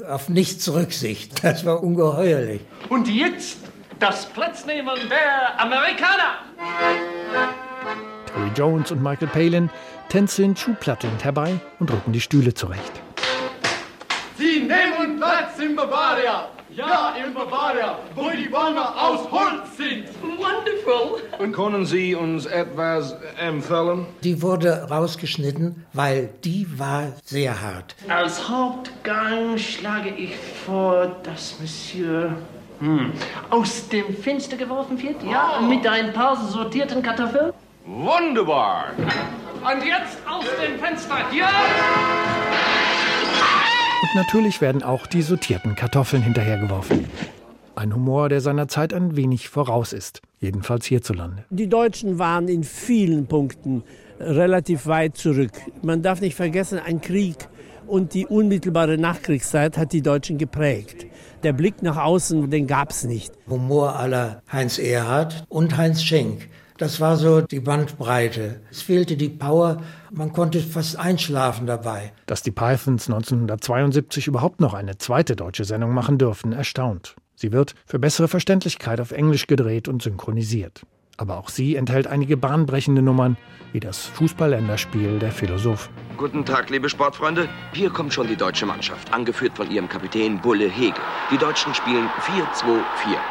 auf nichts Rücksicht. Das war ungeheuerlich. Und jetzt das Platznehmen der Amerikaner. Terry Jones und Michael Palin tänzeln schuhplattelnd herbei und rücken die Stühle zurecht. Sie nehmen in Bavaria. Ja, in Bavaria, wo die Bäume aus Holz sind. Wonderful. Und können Sie uns etwas empfehlen? Die wurde rausgeschnitten, weil die war sehr hart. Als Hauptgang schlage ich vor, dass Monsieur hm, aus dem Fenster geworfen wird, ja, Oh. mit ein paar sortierten Kartoffeln. Wunderbar. Und jetzt aus dem Fenster, ja! Und natürlich werden auch die sortierten Kartoffeln hinterhergeworfen. Ein Humor, der seiner Zeit ein wenig voraus ist, jedenfalls hierzulande. Die Deutschen waren in vielen Punkten relativ weit zurück. Man darf nicht vergessen, ein Krieg und die unmittelbare Nachkriegszeit hat die Deutschen geprägt. Der Blick nach außen, den gab es nicht. Humor aller Heinz Erhardt und Heinz Schenk. Das war so die Bandbreite. Es fehlte die Power, man konnte fast einschlafen dabei. Dass die Pythons 1972 überhaupt noch eine zweite deutsche Sendung machen dürfen, erstaunt. Sie wird für bessere Verständlichkeit auf Englisch gedreht und synchronisiert. Aber auch sie enthält einige bahnbrechende Nummern, wie das Fußballländerspiel der Philosoph. Guten Tag, liebe Sportfreunde. Hier kommt schon die deutsche Mannschaft, angeführt von ihrem Kapitän Bulle Hegel. Die Deutschen spielen 4-2-4,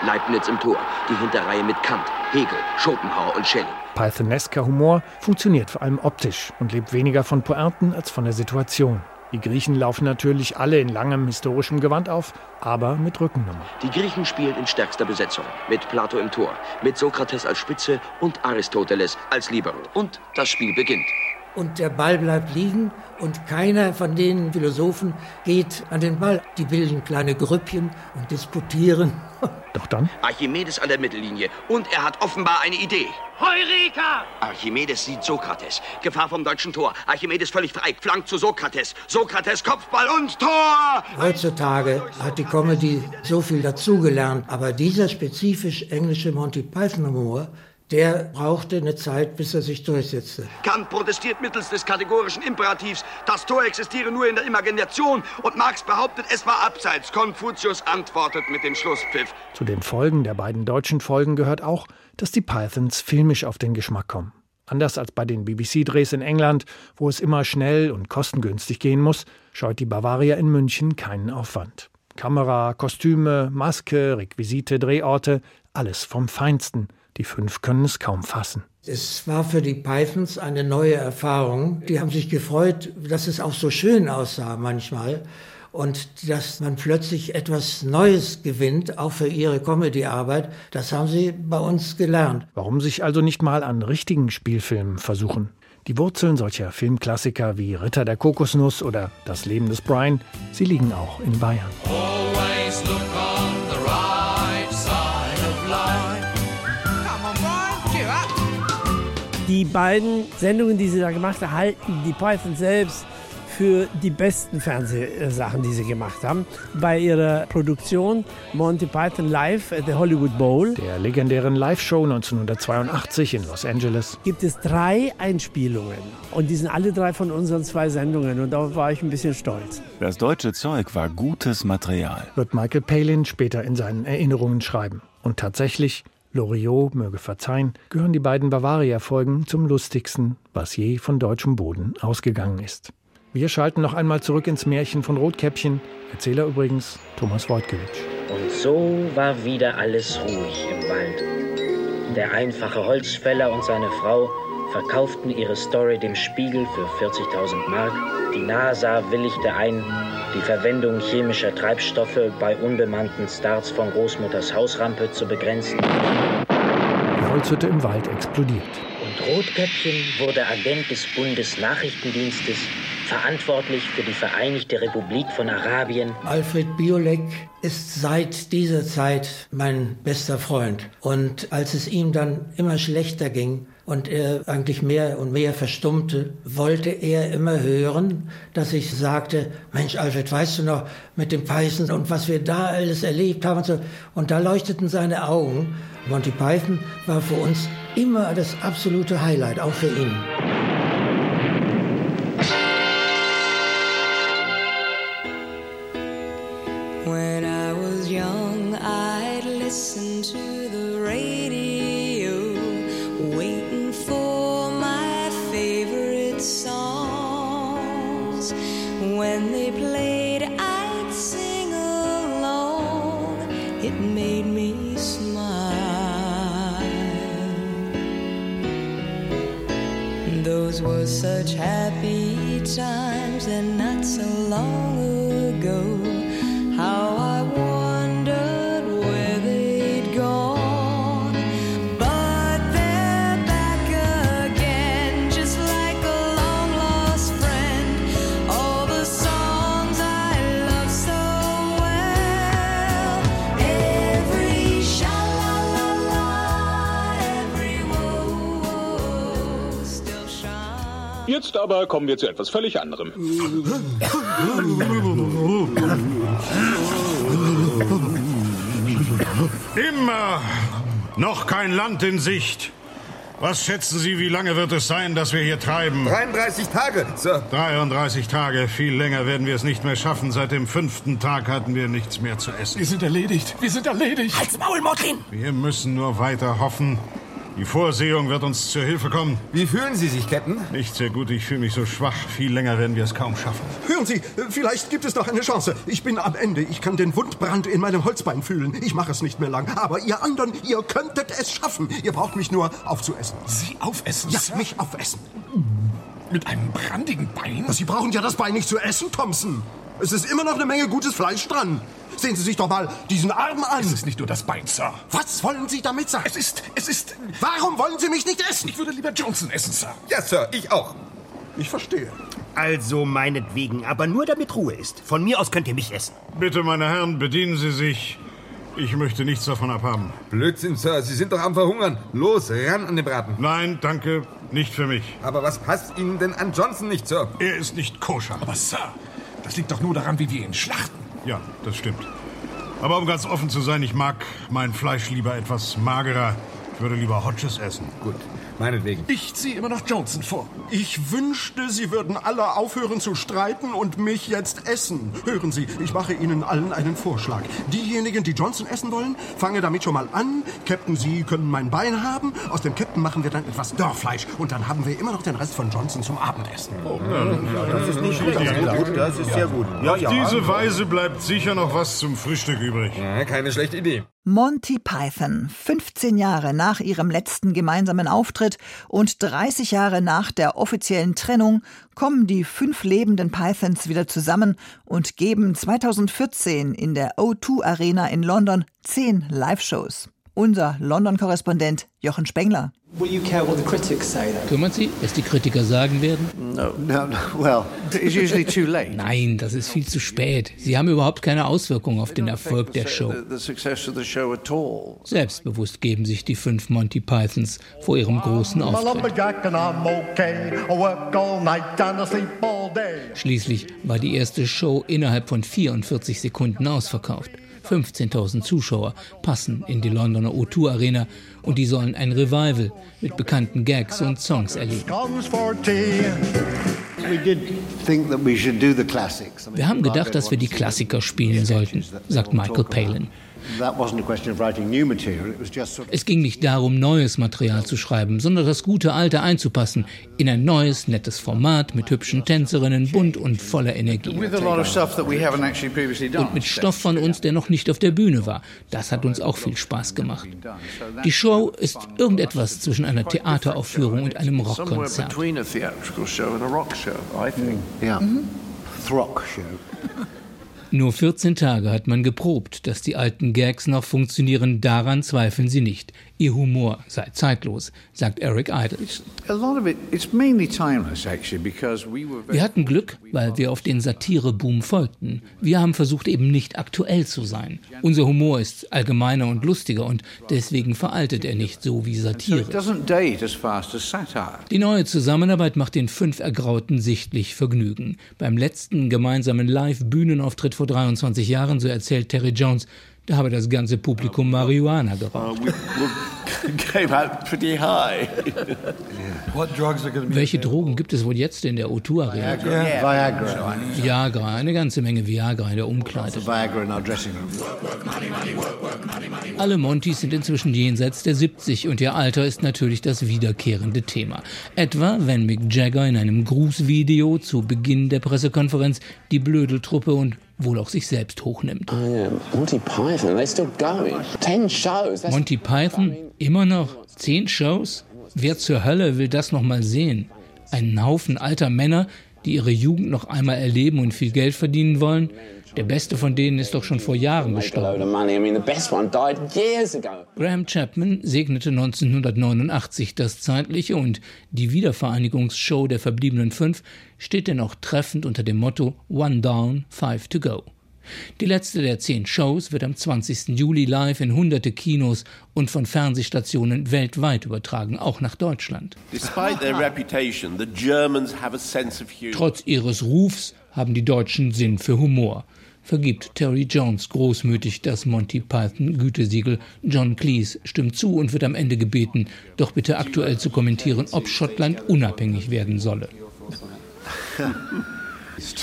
Leibniz im Tor. Die Hinterreihe mit Kant, Hegel, Schopenhauer und Schelling. Pythonesker Humor funktioniert vor allem optisch und lebt weniger von Pointen als von der Situation. Die Griechen laufen natürlich alle in langem historischem Gewand auf, aber mit Rückennummer. Die Griechen spielen in stärkster Besetzung. Mit Plato im Tor, mit Sokrates als Spitze und Aristoteles als Libero. Und das Spiel beginnt. Und der Ball bleibt liegen und keiner von den Philosophen geht an den Ball. Die bilden kleine Grüppchen und disputieren. Doch dann? Archimedes an der Mittellinie. Und er hat offenbar eine Idee. Heureka! Archimedes sieht Sokrates. Gefahr vom deutschen Tor. Archimedes völlig frei. Flank zu Sokrates. Sokrates Kopfball und Tor! Heutzutage hat die Comedy so viel dazugelernt, aber dieser spezifisch englische Monty Python Humor, der brauchte eine Zeit, bis er sich durchsetzte. Kant protestiert mittels des kategorischen Imperativs, das Tor existiere nur in der Imagination und Marx behauptet, es war abseits. Konfuzius antwortet mit dem Schlusspfiff. Zu den Folgen der beiden deutschen Folgen gehört auch, dass die Pythons filmisch auf den Geschmack kommen. Anders als bei den BBC-Drehs in England, wo es immer schnell und kostengünstig gehen muss, scheut die Bavaria in München keinen Aufwand. Kamera, Kostüme, Maske, Requisite, Drehorte, alles vom Feinsten. Die fünf können es kaum fassen. Es war für die Pythons eine neue Erfahrung. Die haben sich gefreut, dass es auch so schön aussah manchmal und dass man plötzlich etwas Neues gewinnt, auch für ihre Comedy-Arbeit. Das haben sie bei uns gelernt. Warum sich also nicht mal an richtigen Spielfilmen versuchen? Die Wurzeln solcher Filmklassiker wie Ritter der Kokosnuss oder Das Leben des Brian, sie liegen auch in Bayern. Die beiden Sendungen, die sie da gemacht haben, halten die Python selbst für die besten Fernsehsachen, die sie gemacht haben. Bei ihrer Produktion Monty Python Live at the Hollywood Bowl, der legendären Live-Show 1982 in Los Angeles, gibt es drei Einspielungen. Und die sind alle drei von unseren zwei Sendungen. Und da war ich ein bisschen stolz. Das deutsche Zeug war gutes Material. Wird Michael Palin später in seinen Erinnerungen schreiben. Und tatsächlich, Loriot möge verzeihen, gehören die beiden Bavaria-Folgen zum lustigsten, was je von deutschem Boden ausgegangen ist. Wir schalten noch einmal zurück ins Märchen von Rotkäppchen. Erzähler übrigens Thomas Wojtkiewicz. Und so war wieder alles ruhig im Wald. Der einfache Holzfäller und seine Frau verkauften ihre Story dem Spiegel für 40.000 Mark. Die NASA willigte ein, die Verwendung chemischer Treibstoffe bei unbemannten Starts von Großmutters Hausrampe zu begrenzen. Die Holzhütte im Wald explodiert. Und Rotkäppchen wurde Agent des Bundesnachrichtendienstes verantwortlich für die Vereinigte Republik von Arabien. Alfred Biolek ist seit dieser Zeit mein bester Freund. Und als es ihm dann immer schlechter ging und er eigentlich mehr und mehr verstummte, wollte er immer hören, dass ich sagte, Mensch Alfred, weißt du noch, mit dem Python und was wir da alles erlebt haben und so. Und da leuchteten seine Augen. Monty Python war für uns immer das absolute Highlight, auch für ihn. When I was young, I'd listen to such happy times, Jetzt aber kommen wir zu etwas völlig anderem. Immer noch kein Land in Sicht. Was schätzen Sie, wie lange wird es sein, dass wir hier treiben? 33 Tage, Sir. 33 Tage. Viel länger werden wir es nicht mehr schaffen. Seit dem fünften Tag hatten wir nichts mehr zu essen. Wir sind erledigt. Wir sind erledigt. Halt's Maul, Motlin! Wir müssen nur weiter hoffen. Die Vorsehung wird uns zur Hilfe kommen. Wie fühlen Sie sich, Captain? Nicht sehr gut. Ich fühle mich so schwach. Viel länger werden wir es kaum schaffen. Hören Sie, vielleicht gibt es noch eine Chance. Ich bin am Ende. Ich kann den Wundbrand in meinem Holzbein fühlen. Ich mache es nicht mehr lang. Aber ihr anderen, ihr könntet es schaffen. Ihr braucht mich nur aufzuessen. Sie aufessen? Ja, Sir? mich aufessen. Mit einem brandigen Bein? Sie brauchen ja das Bein nicht zu essen, Thompson. Es ist immer noch eine Menge gutes Fleisch dran. Sehen Sie sich doch mal diesen Arm an. Es ist nicht nur das Bein, Sir. Was wollen Sie damit sagen? Es ist, es ist... Warum wollen Sie mich nicht essen? Ich würde lieber Johnson essen, Sir. Ja, Sir, ich auch. Ich verstehe. Also meinetwegen, aber nur damit Ruhe ist. Von mir aus könnt ihr mich essen. Bitte, meine Herren, bedienen Sie sich. Ich möchte nichts davon abhaben. Blödsinn, Sir. Sie sind doch am Verhungern. Los, ran an den Braten. Nein, danke, nicht für mich. Aber was passt Ihnen denn an Johnson nicht, Sir? Er ist nicht koscher. Aber Sir, das liegt doch nur daran, wie wir ihn schlachten. Ja, das stimmt. Aber um ganz offen zu sein, ich mag mein Fleisch lieber etwas magerer. Ich würde lieber Hodges essen. Gut. Meinetwegen. Ich ziehe immer noch Johnson vor. Ich wünschte, Sie würden alle aufhören zu streiten und mich jetzt essen. Hören Sie, ich mache Ihnen allen einen Vorschlag. Diejenigen, die Johnson essen wollen, fange damit schon mal an. Captain, Sie können mein Bein haben. Aus dem Captain machen wir dann etwas Dörrfleisch. Und dann haben wir immer noch den Rest von Johnson zum Abendessen. Oh, das ist nicht schlecht. Das ist sehr gut. Auf diese Weise bleibt sicher noch was zum Frühstück übrig. Ja, keine schlechte Idee. Monty Python, 15 Jahre nach ihrem letzten gemeinsamen Auftritt und 30 Jahre nach der offiziellen Trennung, kommen die fünf lebenden Pythons wieder zusammen und geben 2014 in der O2 Arena in London zehn Live-Shows. Unser London-Korrespondent Jochen Spengler. Kümmert Sie, was die Kritiker sagen werden? No, no, well, it's usually too late. Nein, das ist viel zu spät. Sie haben überhaupt keine Auswirkung auf den Erfolg der Show. Selbstbewusst geben sich die fünf Monty Pythons vor ihrem großen I'm a Auftritt. Schließlich war die erste Show innerhalb von 44 Sekunden ausverkauft. 15.000 Zuschauer passen in die Londoner O2 Arena und die sollen ein Revival mit bekannten Gags und Songs erleben. Wir haben gedacht, dass wir die Klassiker spielen sollten, sagt Michael Palin. That wasn't a question of writing new material. It was just sort of Es ging nicht darum, neues Material zu schreiben, sondern das gute Alte einzupassen in ein neues, nettes Format mit hübschen Tänzerinnen, bunt und voller Energie. With a lot of stuff that we haven't actually previously done. Und mit Stoff von uns, der noch nicht auf der Bühne war. Das hat uns auch viel Spaß gemacht. Die Show ist irgendetwas zwischen einer Theateraufführung und einem Somewhere Rockkonzert. between Nur 14 Tage hat man geprobt, dass die alten Gags noch funktionieren. Daran zweifeln sie nicht. Ihr Humor sei zeitlos, sagt Eric Idle. Wir hatten Glück, weil wir auf den Satireboom folgten. Wir haben versucht, eben nicht aktuell zu sein. Unser Humor ist allgemeiner und lustiger und deswegen veraltet er nicht so wie satire. Die neue Zusammenarbeit macht den fünf Ergrauten sichtlich Vergnügen. Beim letzten gemeinsamen Live-Bühnenauftritt vor 23 Jahren, so erzählt Terry Jones, da habe das ganze Publikum Marihuana geraucht. Welche Drogen gibt es wohl jetzt in der O2 Arena? Viagra. Viagra, eine ganze Menge Viagra in der Umkleide. Alle Montys sind inzwischen jenseits der 70 und ihr Alter ist natürlich das wiederkehrende Thema. Etwa, wenn Mick Jagger in einem Grußvideo zu Beginn der Pressekonferenz die Blödeltruppe und wohl auch sich selbst hochnimmt. Monty Python, they still going. Ten shows. That's Monty Python, immer noch zehn Shows? Wer zur Hölle will das noch mal sehen? Einen Haufen alter Männer, die ihre Jugend noch einmal erleben und viel Geld verdienen wollen? Der beste von denen ist doch schon vor Jahren gestorben. Graham Chapman segnete 1989 das Zeitliche und die Wiedervereinigungsshow der verbliebenen fünf steht dennoch treffend unter dem Motto One Down, Five to Go. Die letzte der zehn Shows wird am 20. Juli live in hunderte Kinos und von Fernsehstationen weltweit übertragen, auch nach Deutschland. Despite their reputation, the Germans have a sense of humor. Trotz ihres Rufs haben die Deutschen Sinn für Humor. Vergibt Terry Jones großmütig das Monty Python Gütesiegel. John Cleese stimmt zu und wird am Ende gebeten, doch bitte aktuell zu kommentieren, ob Schottland unabhängig werden solle.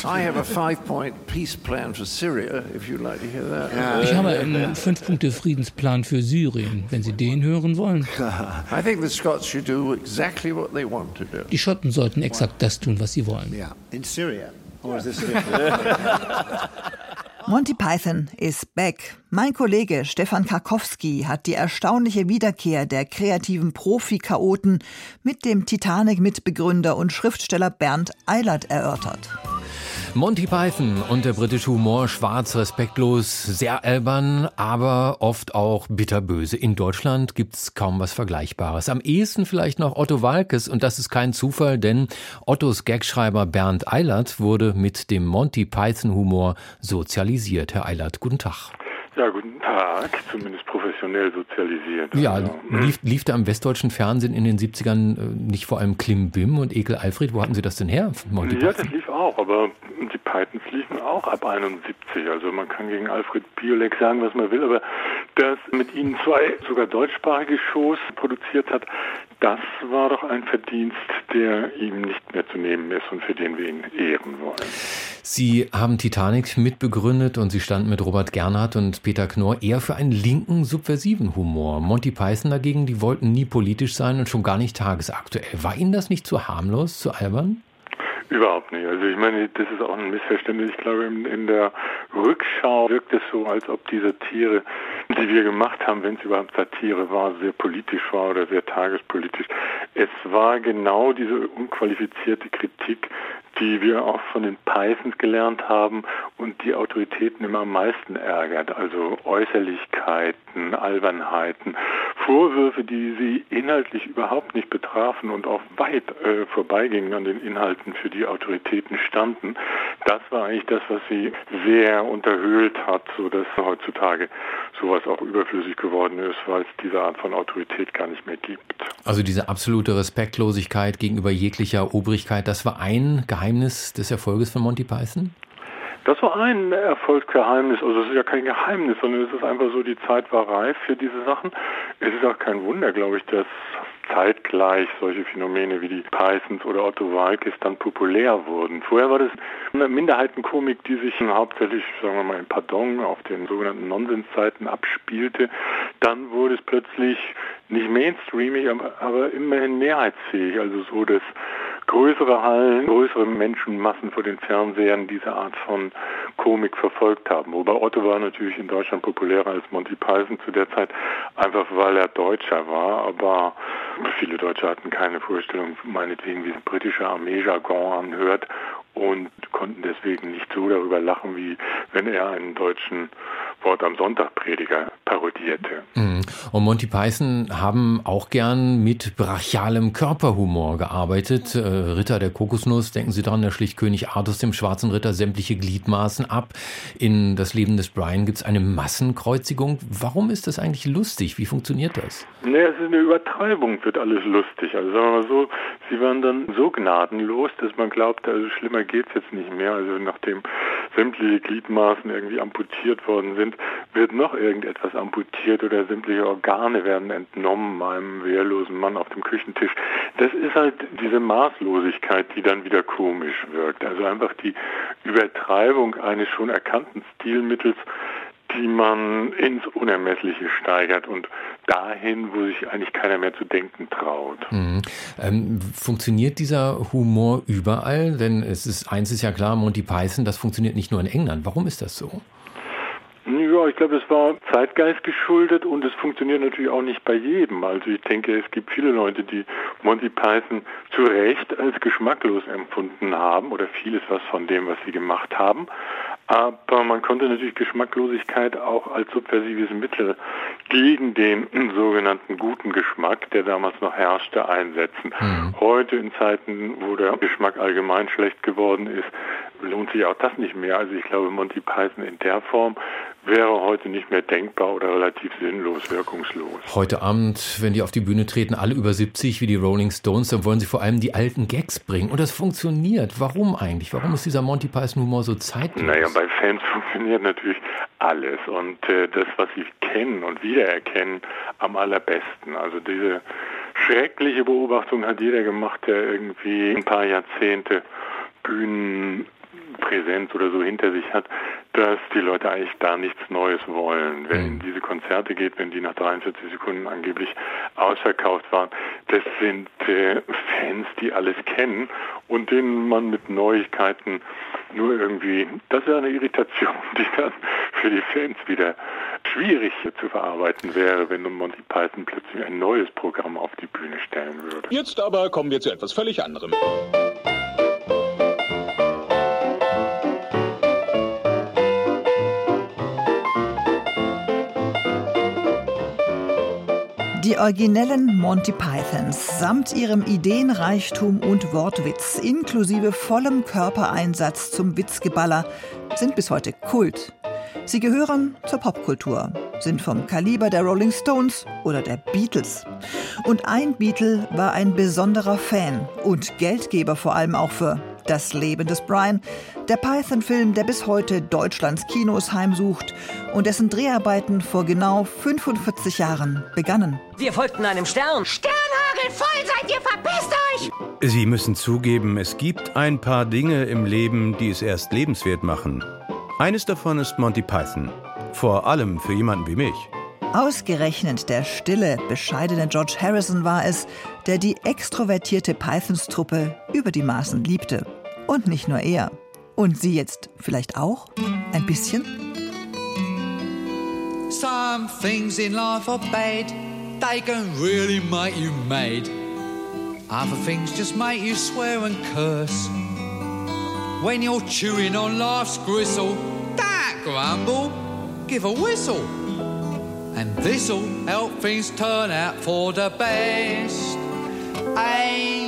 I have a five-point peace plan for Syria, if you'd like to hear that. Ich habe einen Fünf-Punkte-Friedensplan für Syrien, wenn Sie den hören wollen. I think the Scots should do exactly what they want to do. Die Schotten sollten exakt das tun, was sie wollen. Yeah, in Syria. Or is this Monty Python is back. Mein Kollege Stefan Karkowski hat die erstaunliche Wiederkehr der kreativen Profi-Chaoten mit dem Titanic-Mitbegründer und Schriftsteller Bernd Eilert erörtert. Monty Python und der britische Humor schwarz, respektlos, sehr albern, aber oft auch bitterböse. In Deutschland gibt's kaum was Vergleichbares. Am ehesten vielleicht noch Otto Walkes und das ist kein Zufall, denn Ottos Gagschreiber Bernd Eilert wurde mit dem Monty Python Humor sozialisiert. Herr Eilert, guten Tag. Ja, guten Tag, zumindest professionell sozialisiert. Ja, Also, lief, lief da im westdeutschen Fernsehen in den 70ern äh, nicht vor allem Klim Bim und Ekel Alfred? Wo hatten Sie das denn her, Monty ja, Python? das lief auch, aber die Pythons liefen auch ab 71. Also man kann gegen Alfred Biolek sagen, was man will, aber dass mit ihnen zwei sogar deutschsprachige Shows produziert hat, das war doch ein Verdienst, der ihm nicht mehr zu nehmen ist und für den wir ihn ehren wollen. Sie haben Titanic mitbegründet und Sie standen mit Robert Gernhardt und Peter Knorr eher für einen linken, subversiven Humor. Monty Python dagegen, die wollten nie politisch sein und schon gar nicht tagesaktuell. War Ihnen das nicht zu harmlos, zu albern? Überhaupt nicht. Also ich meine, das ist auch ein Missverständnis. Ich glaube, in, der Rückschau wirkt es so, als ob diese Tiere, die wir gemacht haben, wenn es überhaupt Satire war, sehr politisch war oder sehr tagespolitisch. Es war genau diese unqualifizierte Kritik, die wir auch von den Pythons gelernt haben und die Autoritäten immer am meisten ärgert. Also Äußerlichkeiten, Albernheiten, Vorwürfe, die sie inhaltlich überhaupt nicht betrafen und auch weit äh, vorbeigingen an den Inhalten, für die Autoritäten standen. Das war eigentlich das, was sie sehr unterhöhlt hat, sodass heutzutage sowas auch überflüssig geworden ist, weil es diese Art von Autorität gar nicht mehr gibt. Also diese absolute Respektlosigkeit gegenüber jeglicher Obrigkeit, das war ein Geheimnis des Erfolges von Monty Python? Das war ein Erfolgsgeheimnis. Also es ist ja kein Geheimnis, sondern es ist einfach so, die Zeit war reif für diese Sachen. Es ist auch kein Wunder, glaube ich, dass zeitgleich solche Phänomene wie die Pythons oder Otto Walkes dann populär wurden. Vorher war das eine Minderheitenkomik, die sich hauptsächlich, sagen wir mal, in Pardon auf den sogenannten Nonsenszeiten abspielte. Dann wurde es plötzlich nicht mainstreamig, aber immerhin mehrheitsfähig. Also so, dass größere Hallen, größere Menschenmassen vor den Fernsehern diese Art von Komik verfolgt haben. Wobei Otto war natürlich in Deutschland populärer als Monty Python zu der Zeit, einfach weil er Deutscher war. Aber viele Deutsche hatten keine Vorstellung, meinetwegen, wie ein britischer Armeejargon anhört und konnten deswegen nicht so darüber lachen, wie wenn er einen deutschen Wort am Sonntag Prediger parodierte. Mhm. Und Monty Python haben auch gern mit brachialem Körperhumor gearbeitet. Äh, Ritter der Kokosnuss, denken Sie daran, der schlicht König Artus dem schwarzen Ritter sämtliche Gliedmaßen ab. In das Leben des Brian gibt es eine Massenkreuzigung. Warum ist das eigentlich lustig? Wie funktioniert das? Nee, es ist eine Übertreibung, wird alles lustig. Also sagen wir mal so, sie waren dann so gnadenlos, dass man glaubte, also schlimmer geht's jetzt nicht mehr. Also nachdem sämtliche Gliedmaßen irgendwie amputiert worden sind, wird noch irgendetwas amputiert oder sämtliche Organe werden entnommen einem wehrlosen Mann auf dem Küchentisch. Das ist halt diese Maßlosigkeit, die dann wieder komisch wirkt. Also einfach die Übertreibung eines schon erkannten Stilmittels, die man ins Unermessliche steigert und dahin, wo sich eigentlich keiner mehr zu denken traut. Mhm. Ähm, funktioniert dieser Humor überall? Denn es ist eins ist ja klar, Monty Python, das funktioniert nicht nur in England. Warum ist das so? Ja, ich glaube, es war Zeitgeist geschuldet und es funktioniert natürlich auch nicht bei jedem. Also ich denke, es gibt viele Leute, die Monty Python zu Recht als geschmacklos empfunden haben oder vieles was von dem, was sie gemacht haben. Aber man konnte natürlich Geschmacklosigkeit auch als subversives Mittel gegen den sogenannten guten Geschmack, der damals noch herrschte, einsetzen. Mhm. Heute in Zeiten, wo der Geschmack allgemein schlecht geworden ist, lohnt sich auch das nicht mehr. Also ich glaube, Monty Python in der Form wäre heute nicht mehr denkbar oder relativ sinnlos, wirkungslos. Heute Abend, wenn die auf die Bühne treten, alle über 70 wie die Rolling Stones, dann wollen sie vor allem die alten Gags bringen. Und das funktioniert. Warum eigentlich? Warum ist dieser Monty Python Humor so zeitlos? Naja, bei Fans funktioniert natürlich alles. Und äh, das, was sie kennen und wiedererkennen, am allerbesten. Also diese schreckliche Beobachtung hat jeder gemacht, der irgendwie ein paar Jahrzehnte Bühnen Präsenz oder so hinter sich hat, dass die Leute eigentlich da nichts Neues wollen. Wenn mhm. diese Konzerte geht, wenn die nach 43 Sekunden angeblich ausverkauft waren, das sind äh, Fans, die alles kennen und denen man mit Neuigkeiten nur irgendwie, das ist eine Irritation, die dann für die Fans wieder schwierig zu verarbeiten wäre, wenn Monty Python plötzlich ein neues Programm auf die Bühne stellen würde. Jetzt aber kommen wir zu etwas völlig anderem. Die originellen Monty Pythons samt ihrem Ideenreichtum und Wortwitz inklusive vollem Körpereinsatz zum Witzgeballer sind bis heute Kult. Sie gehören zur Popkultur, sind vom Kaliber der Rolling Stones oder der Beatles. Und ein Beatle war ein besonderer Fan und Geldgeber vor allem auch für Das Leben des Brian, der Python-Film, der bis heute Deutschlands Kinos heimsucht und dessen Dreharbeiten vor genau 45 Jahren begannen. Wir folgten einem Stern. Sternhagel voll seid ihr, verpisst euch! Sie müssen zugeben, es gibt ein paar Dinge im Leben, die es erst lebenswert machen. Eines davon ist Monty Python. Vor allem für jemanden wie mich. Ausgerechnet der stille, bescheidene George Harrison war es, der die extrovertierte Pythons-Truppe über die Maßen liebte. Und nicht nur er. Und Sie jetzt vielleicht auch? Ein bisschen? Some things in life are bad. They can really make you mad. Other things just make you swear and curse. When you're chewing on life's gristle, don't grumble, give a whistle. And this'll help things turn out for the best. And